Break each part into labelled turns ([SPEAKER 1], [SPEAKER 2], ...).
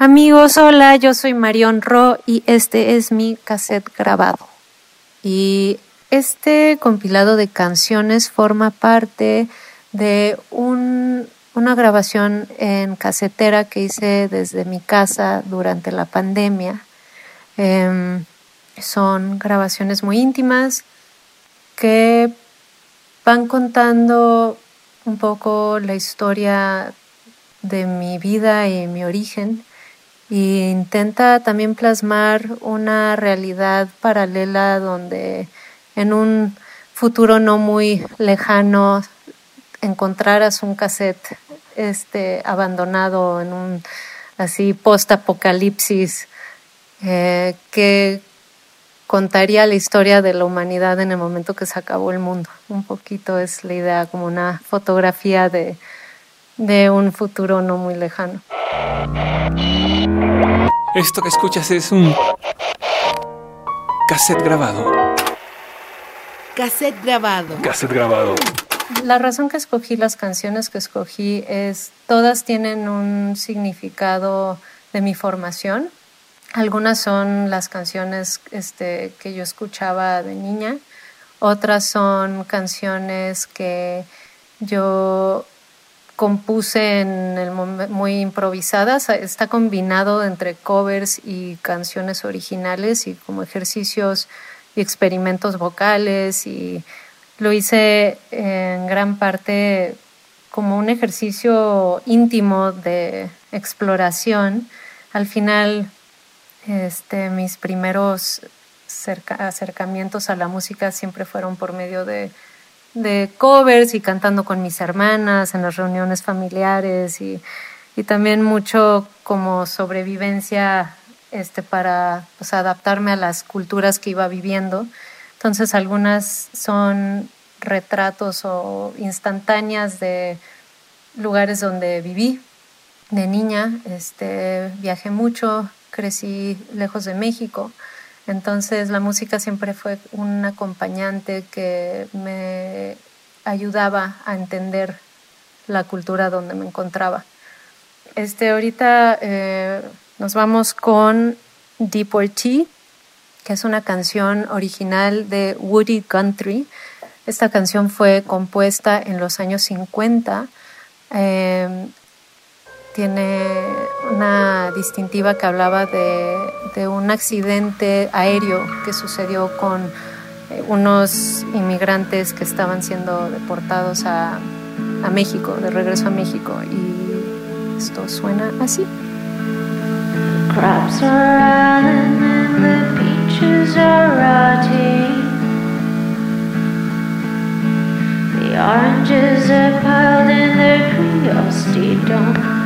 [SPEAKER 1] Amigos, hola, yo soy Marion Ro y este es mi cassette grabado. Y este compilado de canciones forma parte de un, una grabación en casetera que hice desde mi casa durante la pandemia. Eh, son grabaciones muy íntimas que van contando un poco la historia de mi vida y mi origen e intenta también plasmar una realidad paralela donde en un futuro no muy lejano encontraras un cassette este abandonado en un así post apocalipsis eh, que contaría la historia de la humanidad en el momento que se acabó el mundo. Un poquito es la idea, como una fotografía de, de un futuro no muy lejano.
[SPEAKER 2] Esto que escuchas es un cassette grabado.
[SPEAKER 3] Cassette grabado.
[SPEAKER 2] Cassette grabado.
[SPEAKER 1] La razón que escogí las canciones que escogí es, todas tienen un significado de mi formación. Algunas son las canciones este, que yo escuchaba de niña, otras son canciones que yo compuse en el muy improvisadas. Está combinado entre covers y canciones originales y como ejercicios y experimentos vocales y lo hice en gran parte como un ejercicio íntimo de exploración. Al final, este, mis primeros acercamientos a la música siempre fueron por medio de, de, covers y cantando con mis hermanas en las reuniones familiares y, y también mucho como sobrevivencia este, para pues, adaptarme a las culturas que iba viviendo. Entonces algunas son retratos o instantáneas de lugares donde viví de niña. Este, viajé mucho, crecí lejos de México. Entonces la música siempre fue un acompañante que me ayudaba a entender la cultura donde me encontraba. Este, ahorita eh, nos vamos con Deportee que es una canción original de Woody Guthrie. Esta canción fue compuesta en los años 50. Eh, tiene una distintiva que hablaba de, un accidente aéreo que sucedió con eh, unos inmigrantes que estaban siendo deportados a, México, de regreso a México. Y esto suena así. Crops are beaches are rotting. The oranges are piled their curiosity domes.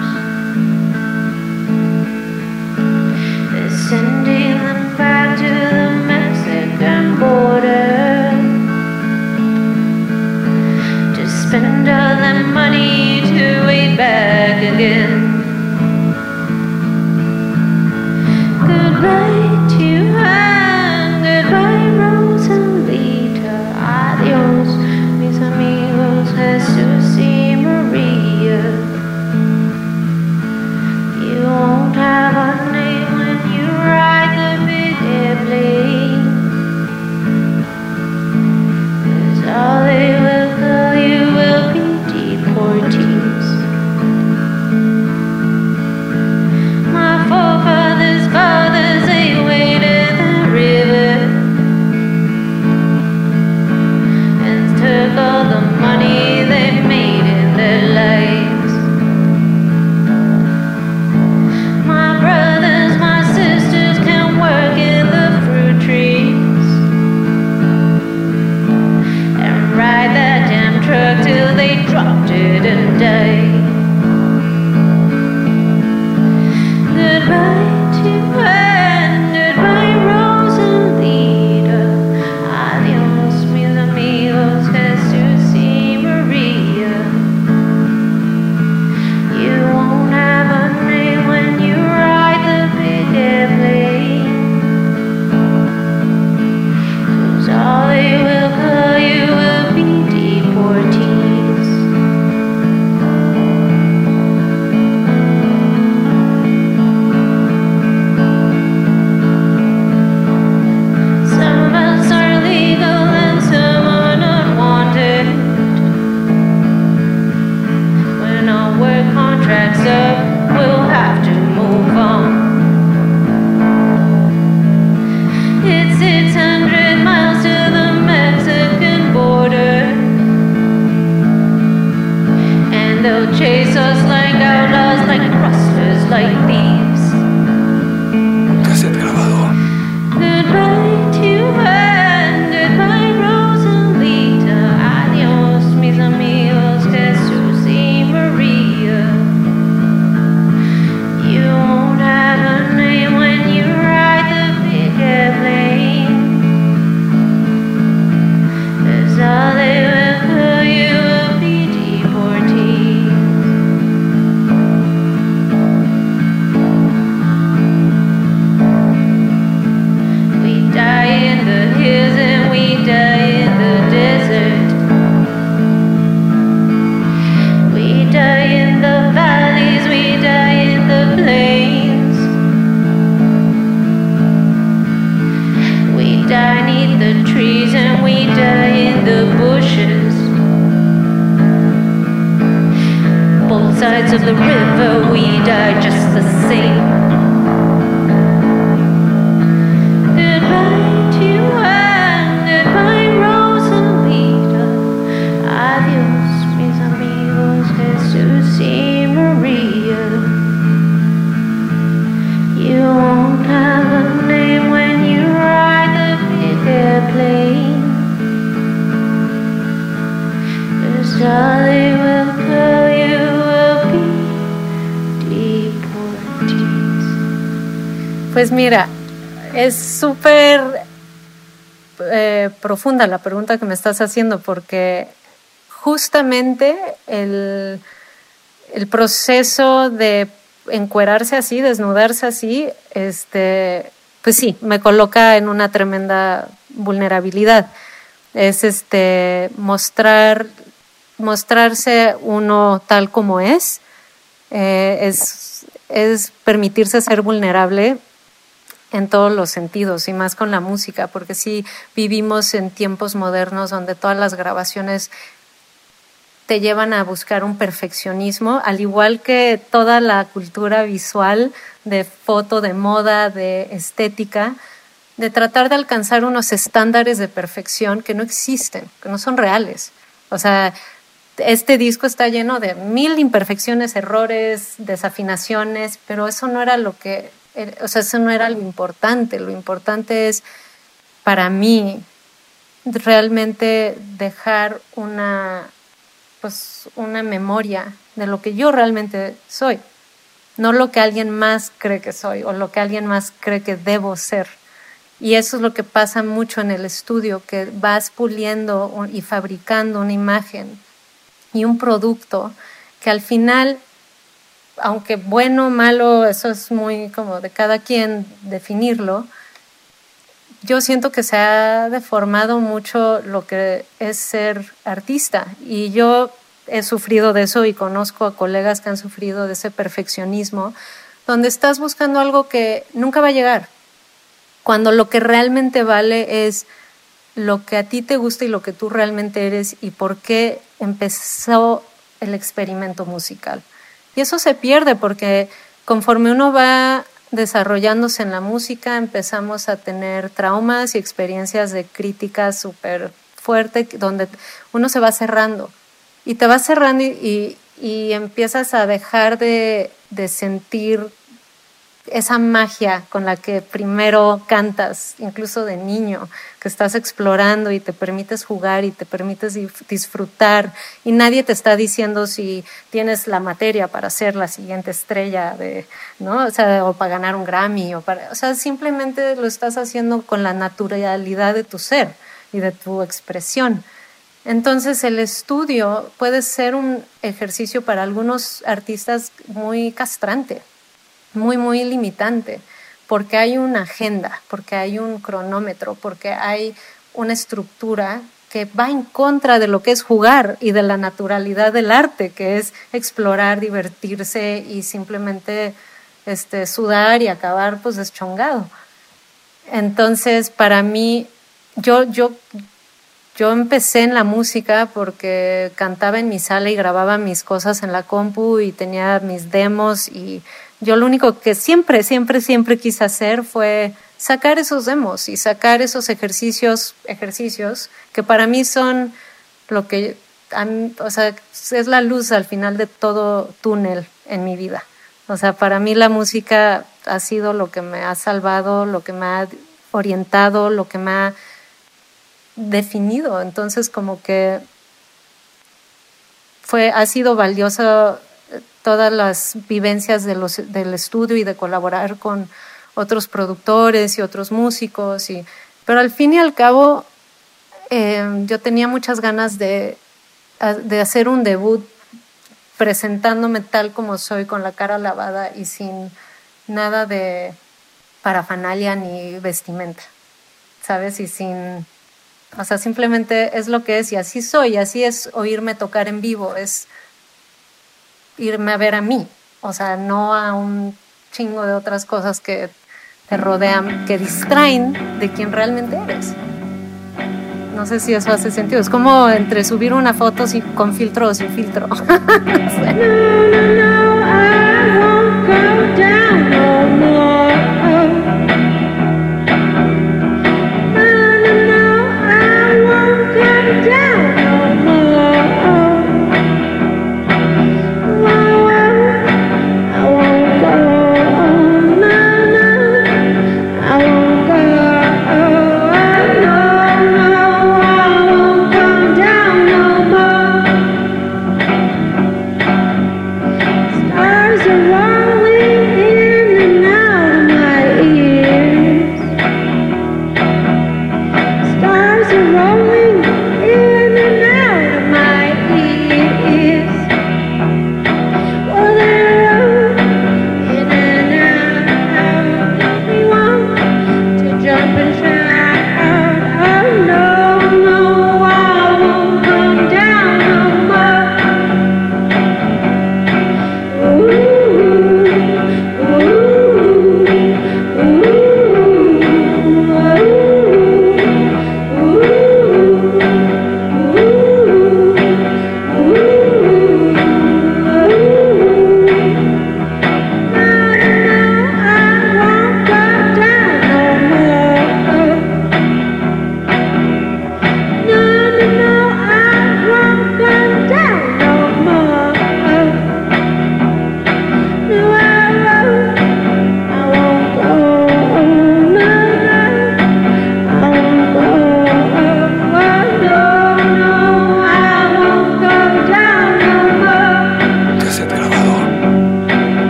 [SPEAKER 1] You won't have a name when you ride airplane. Pues mira, es súper eh, profunda la pregunta que me estás haciendo porque justamente el, el proceso de encuerarse así, desnudarse así, este, pues sí, me coloca en una tremenda vulnerabilidad. Es este mostrar, mostrarse uno tal como es, eh, es, es permitirse ser vulnerable en todos los sentidos y más con la música, porque sí vivimos en tiempos modernos donde todas las grabaciones te llevan a buscar un perfeccionismo, al igual que toda la cultura visual de foto, de moda, de estética, de tratar de alcanzar unos estándares de perfección que no existen, que no son reales. O sea, este disco está lleno de mil imperfecciones, errores, desafinaciones, pero eso no era lo que, o sea, eso no era lo importante. Lo importante es, para mí, realmente dejar una, pues, una memoria de lo que yo realmente soy, no lo que alguien más cree que soy o lo que alguien más cree que debo ser. Y eso es lo que pasa mucho en el estudio, que vas puliendo y fabricando una imagen y un producto que al final, aunque bueno malo, eso es muy como de cada quien definirlo, yo siento que se ha deformado mucho lo que es ser artista y yo he sufrido de eso y conozco a colegas que han sufrido de ese perfeccionismo, donde estás buscando algo que nunca va a llegar, cuando lo que realmente vale es lo que a ti te gusta y lo que tú realmente eres y por qué empezó el experimento musical. Y eso se pierde porque conforme uno va desarrollándose en la música, empezamos a tener traumas y experiencias de crítica súper fuerte, donde uno se va cerrando y te vas cerrando y, y, y empiezas a dejar de, de sentir esa magia con la que primero cantas, incluso de niño, que estás explorando y te permites jugar y te permites disfrutar y nadie te está diciendo si tienes la materia para ser la siguiente estrella de, ¿no? O sea, o para ganar un Grammy o para, o sea, simplemente lo estás haciendo con la naturalidad de tu ser y de tu expresión. Entonces el estudio puede ser un ejercicio para algunos artistas muy castrante muy, muy limitante, porque hay una agenda, porque hay un cronómetro, porque hay una estructura que va en contra de lo que es jugar y de la naturalidad del arte, que es explorar, divertirse y simplemente este, sudar y acabar pues deschongado. Entonces, para mí, yo, yo
[SPEAKER 4] yo empecé en la música porque cantaba en mi sala y grababa mis cosas en la compu y tenía mis demos y yo lo único que siempre, siempre, siempre quise hacer fue sacar esos demos y sacar esos ejercicios, ejercicios que para mí son lo que, o sea, es la luz al final de todo túnel en mi vida. O sea, para mí la música ha sido lo que me ha salvado, lo que me ha orientado, lo que me ha definido. Entonces, como que fue, ha sido valiosa eh, todas las vivencias de los, del estudio y de colaborar con otros productores y otros músicos. Y, pero al fin y al cabo, eh, yo tenía muchas ganas de, de hacer un debut presentándome tal como soy, con la cara lavada y sin nada de parafanalia ni vestimenta, ¿sabes? Y sin, o sea, simplemente es lo que es y así soy, así es oírme tocar en vivo, es irme a ver a mí, o sea, no a un chingo de otras cosas que te rodean, que distraen de quien realmente eres. No sé si eso hace sentido. Es como entre subir una foto con filtro o sin filtro.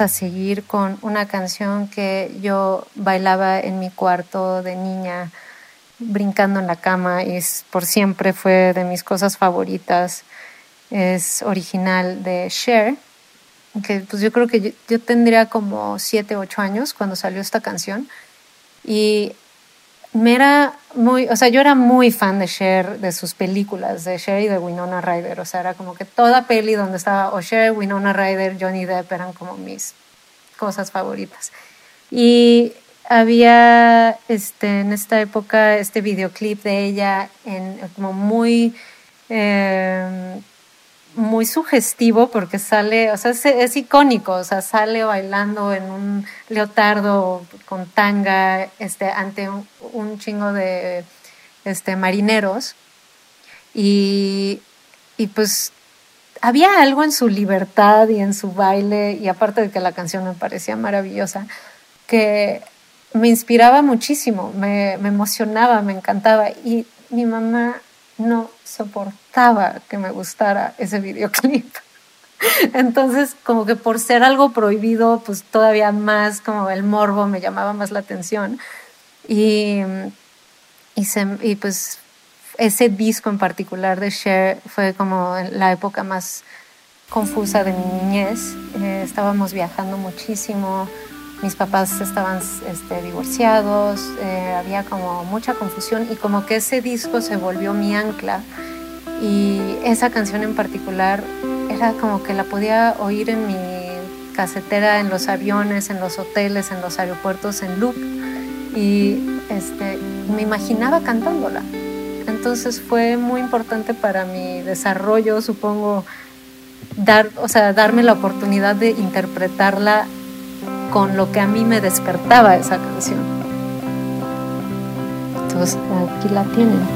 [SPEAKER 4] a seguir con una canción que yo bailaba en mi cuarto de niña, brincando en la cama y por siempre fue de mis cosas favoritas. Es original de Cher, que pues yo creo que yo, tendría como 7, 8 años cuando salió esta canción. Y
[SPEAKER 5] me era muy, o sea, yo era muy fan de Cher, de sus películas, de Cher y de Winona Ryder. O sea, era como que toda peli donde estaba o Cher, Winona Ryder, Johnny Depp eran como mis cosas favoritas. Y había este, en esta época este videoclip de ella en, como muy, eh, muy sugestivo porque sale, o sea, es, icónico, o sea, sale bailando en un leotardo con tanga este, ante un, chingo de este, marineros. Y, y pues había algo en su libertad y en su baile, y aparte de que la canción me parecía maravillosa, que me inspiraba muchísimo, me, me emocionaba, me encantaba. Y mi mamá no soportaba que me gustara ese videoclip. Entonces, como que por ser algo prohibido, pues todavía más como el morbo me llamaba más la atención. Y, y, y pues ese disco en particular de Cher fue como la época más confusa de mi niñez. Eh, estábamos viajando muchísimo, mis papás estaban este, divorciados, eh, había como mucha confusión y como que ese disco se volvió mi ancla y esa canción en particular era como que la podía oír en mi casetera, en los aviones, en los hoteles, en los aeropuertos, en loop y este, me imaginaba cantándola. Entonces fue muy importante para mi desarrollo, supongo, dar, o sea, darme la oportunidad de interpretarla con lo que a mí me despertaba esa canción. Entonces aquí la tienen.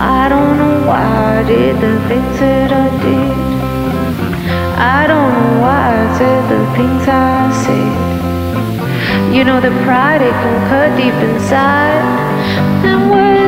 [SPEAKER 5] I don't know why I did the things that I did. I don't know why I said the things I said. You know the pride it can cut deep inside, and words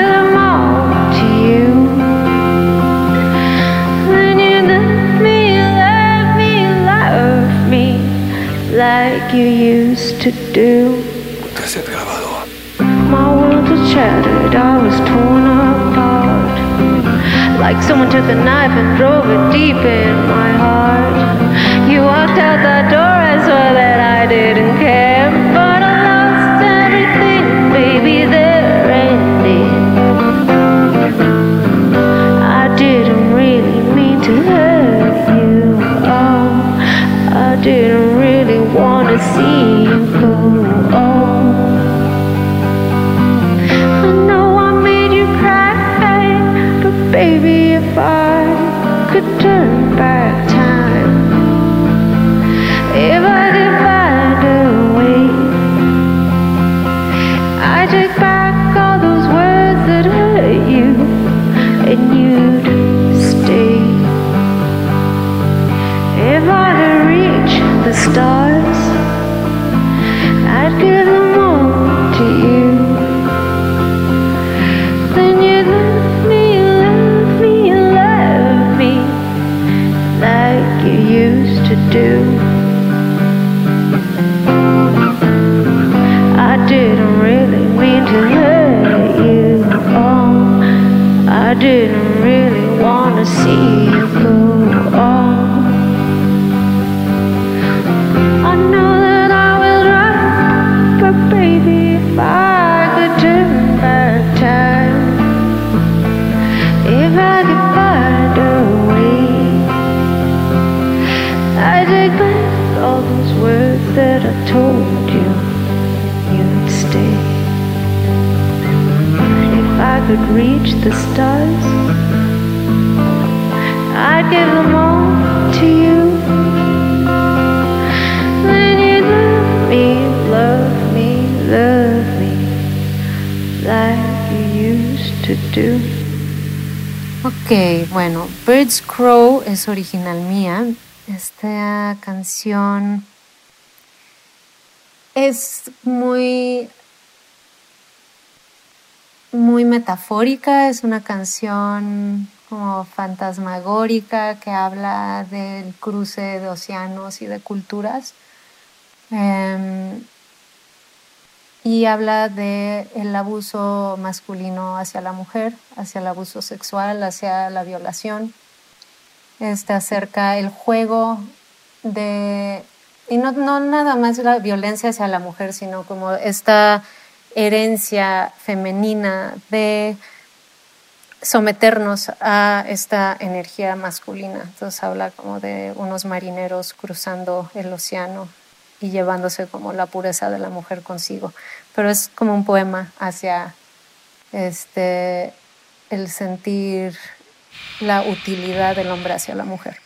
[SPEAKER 5] like you used to do. My world was shattered, I was torn apart. Like someone took a knife and drove it deep in my heart. You walked out that door, I saw that I didn't care.
[SPEAKER 1] Es original mía. Esta canción es muy muy metafórica, es una canción como fantasmagórica que habla del cruce de océanos y de culturas. Em, y habla de el abuso masculino hacia la mujer, hacia el abuso sexual, hacia la violación. Este acerca el juego de y no, no nada más la violencia hacia la mujer, sino como esta herencia femenina de someternos a esta energía masculina. Entonces habla como de unos marineros cruzando el océano y llevándose como la pureza de la mujer consigo. Pero es como un poema hacia este el sentir la utilidad del hombre hacia la mujer.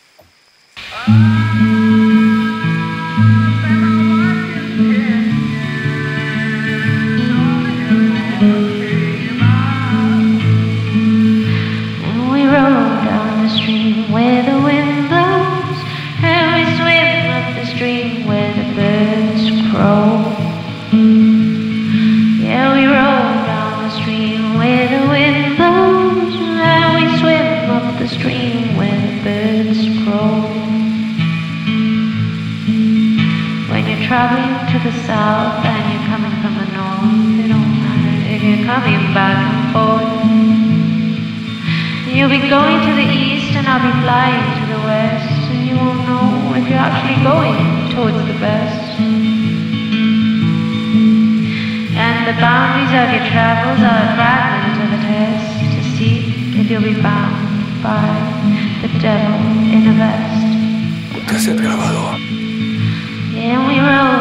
[SPEAKER 5] I'll be flying to the west And you won't know if you're actually going towards the best And the boundaries of your travels are a fragment of a test To see if you'll be bound by the devil in a vest
[SPEAKER 2] Cassette grabado.
[SPEAKER 5] And we roll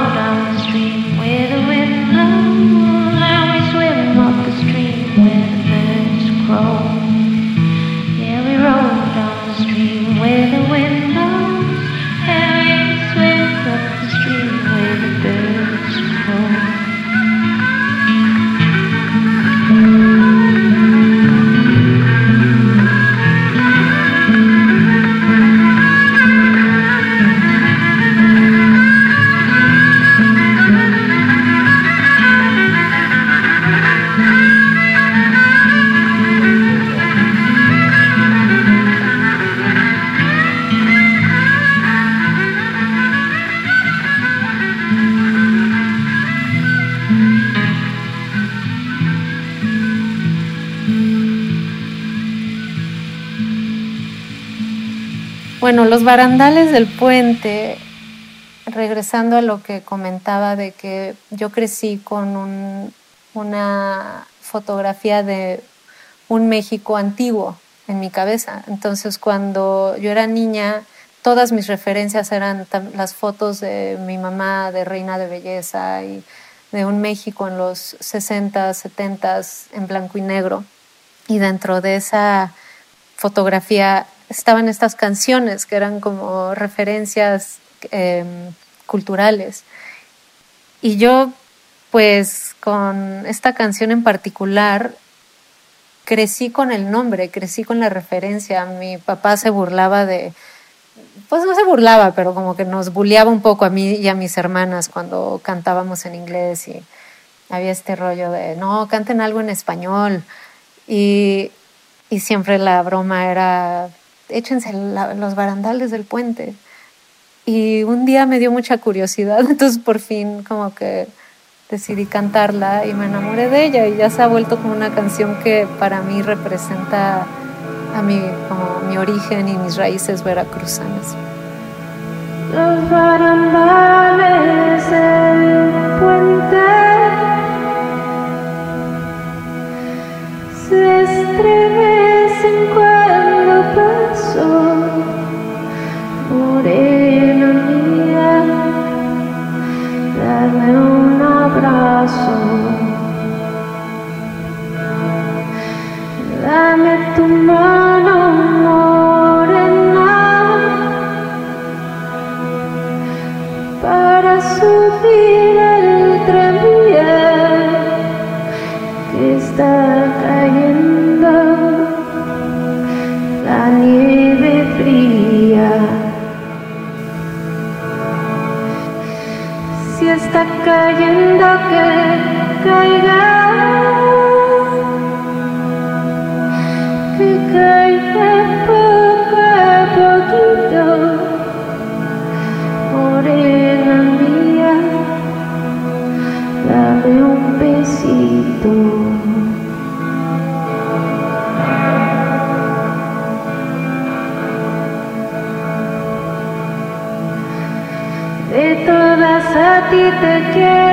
[SPEAKER 1] barandales del puente, regresando a lo que comentaba de que yo crecí con un- una fotografía de un México antiguo en mi cabeza. Entonces, cuando yo era niña, todas mis referencias eran las fotos de mi mamá, de reina de belleza y de un México en los 60, 70 en blanco y negro. Y dentro de esa fotografía estaban estas canciones que eran como referencias eh, culturales. Y yo, pues, con esta canción en particular, crecí con el nombre, crecí con la referencia. Mi papá se burlaba de, pues no se burlaba, pero como que nos bulleaba un poco a mí y a mis hermanas cuando cantábamos en inglés y había este rollo de, no, canten algo en español. Y, y siempre la broma era, échense los barandales del puente. Y un día me dio mucha curiosidad, entonces por fin como que decidí cantarla y me enamoré de ella y ya se ha vuelto como una canción que para mí representa a mi, como mi origen y mis raíces veracruzanas.
[SPEAKER 5] Los barandales del puente está cayendo la nieve fría. Si está cayendo que caiga. Ti te quiero.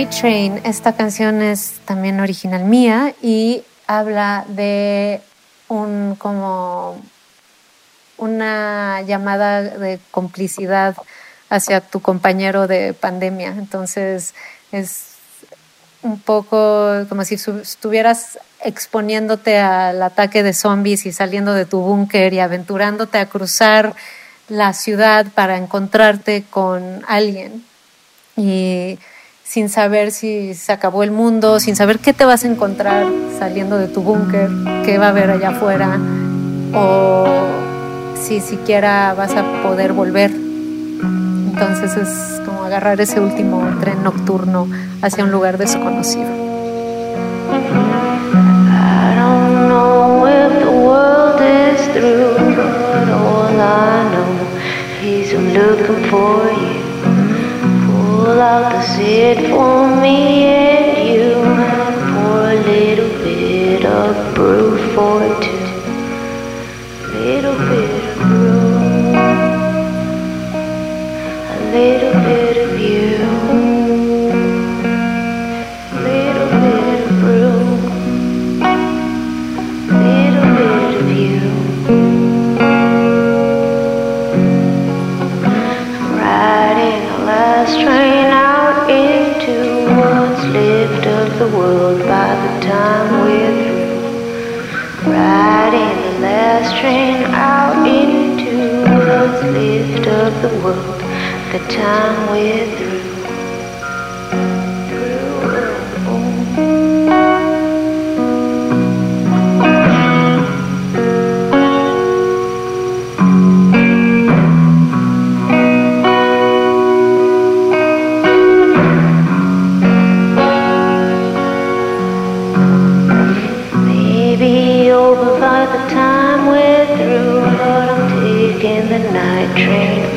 [SPEAKER 1] Night Train, esta canción es también original mía y habla de un como una llamada de complicidad hacia tu compañero de pandemia. Entonces es un poco como si estuvieras exponiéndote al ataque de zombies y saliendo de tu búnker y aventurándote a cruzar la ciudad para encontrarte con alguien y sin saber si se acabó el mundo, sin saber qué te vas a encontrar saliendo de tu búnker, qué va a haber allá afuera o si siquiera vas a poder volver. Entonces es como agarrar ese último tren nocturno hacia un lugar desconocido.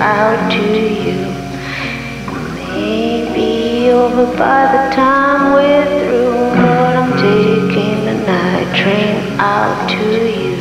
[SPEAKER 5] Out to you. Maybe over by the time we're through, but I'm taking the night train out to you.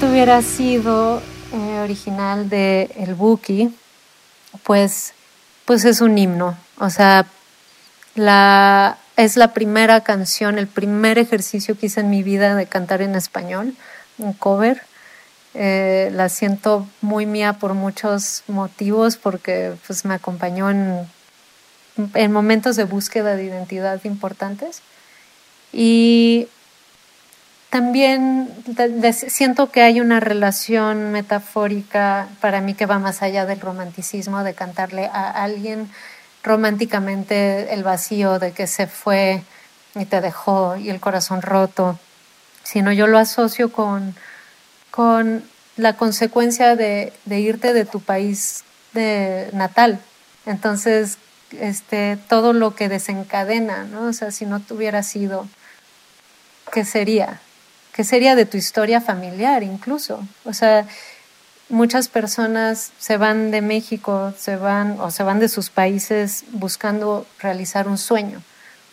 [SPEAKER 1] No tuviera sido eh, original de El Buki, pues, pues es un himno. O sea, la, es la primera canción, el primer ejercicio que hice en mi vida de cantar en español, un cover. Eh, la siento muy mía por muchos motivos, porque pues, me acompañó en, en momentos de búsqueda de identidad importantes. Y también siento que hay una relación metafórica para mí que va más allá del romanticismo, de cantarle a alguien románticamente el vacío de que se fue y te dejó y el corazón roto, sino yo lo asocio con, con la consecuencia de, de irte de tu país de natal. Entonces, este, todo lo que desencadena, ¿no? O sea, si no tuviera sido, ¿qué sería? ¿Qué sería de tu historia familiar incluso? O sea, muchas personas se van de México, se van o se van de sus países buscando realizar un sueño,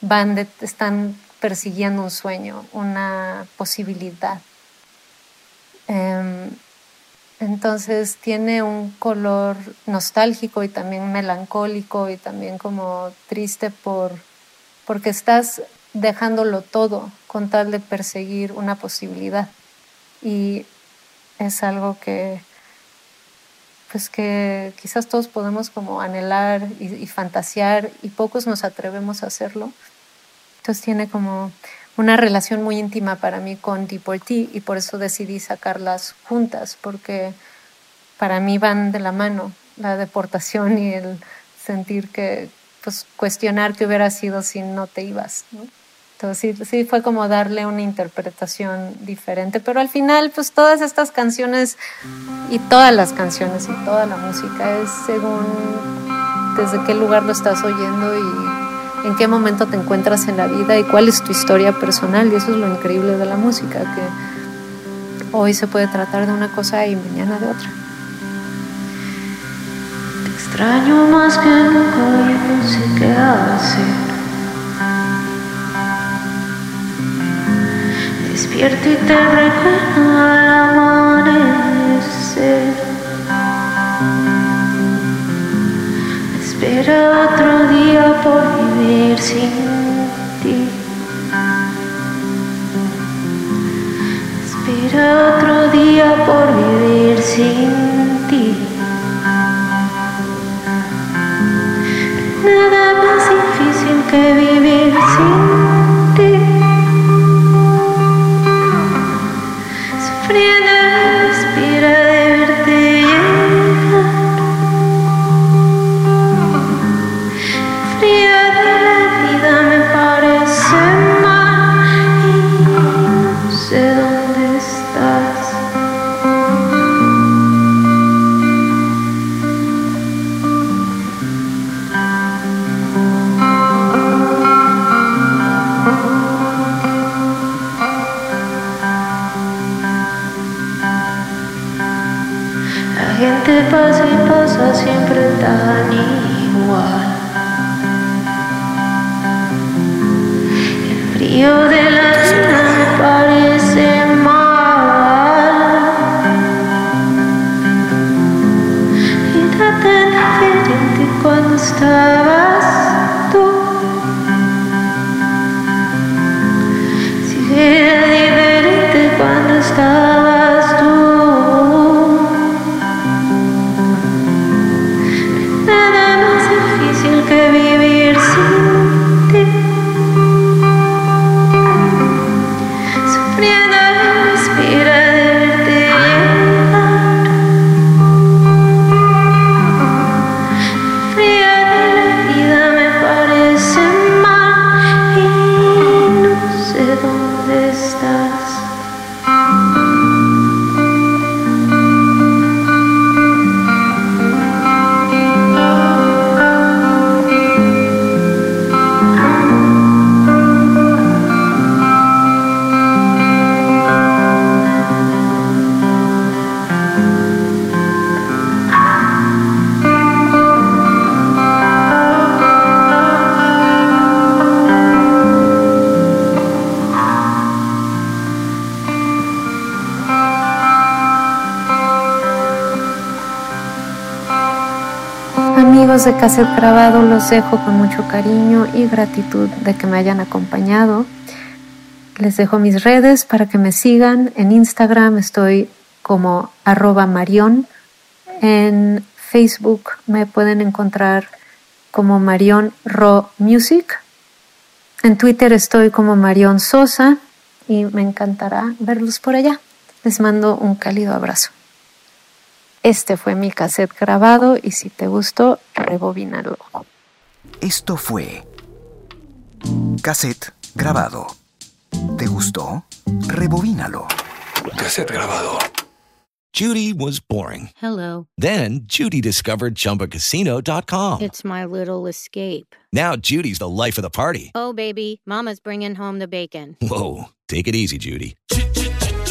[SPEAKER 1] van están persiguiendo un sueño, una posibilidad. Em, entonces tiene un color nostálgico y también melancólico y también como triste por porque estás dejándolo todo con tal de perseguir una posibilidad. Y es algo que, pues que quizás todos podemos como anhelar y, fantasear y pocos nos atrevemos a hacerlo. Entonces tiene como una relación muy íntima para mí con Deportee y por eso decidí sacarlas juntas, porque para mí van de la mano la deportación y el sentir que, pues cuestionar qué hubiera sido si no te ibas. ¿no? Entonces sí, sí fue como darle una interpretación diferente, pero al final pues todas estas canciones y todas las canciones y toda la música es según desde qué lugar lo estás oyendo y en qué momento te encuentras en la vida y cuál es tu historia personal y eso es lo increíble de la música, que hoy se puede tratar de una cosa y mañana de otra.
[SPEAKER 5] Te extraño más que nunca, no sé qué hacer. Despierto y te recuerdo al amanecer. Espera otro día por vivir sin ti. Espera otro día por vivir sin ti.
[SPEAKER 1] De Cassette Grabado, los dejo con mucho cariño y gratitud de que me hayan acompañado. Les dejo mis redes para que me sigan. En Instagram estoy como arroba marion. En Facebook me pueden encontrar como Marion Ro Music. En Twitter estoy como Marion Sosa y me encantará verlos por allá. Les mando un cálido abrazo. Este fue mi cassette grabado y si te gustó, rebobínalo.
[SPEAKER 6] Esto fue cassette grabado. ¿Te gustó? Rebobínalo.
[SPEAKER 2] Cassette grabado.
[SPEAKER 3] Judy was boring.
[SPEAKER 7] Hello.
[SPEAKER 3] Then Judy discovered ChumbaCasino.com.
[SPEAKER 7] It's my little escape.
[SPEAKER 3] Now Judy's the life of the party.
[SPEAKER 7] Oh, baby, Mama's bringing home the bacon.
[SPEAKER 3] Whoa, take it easy, Judy.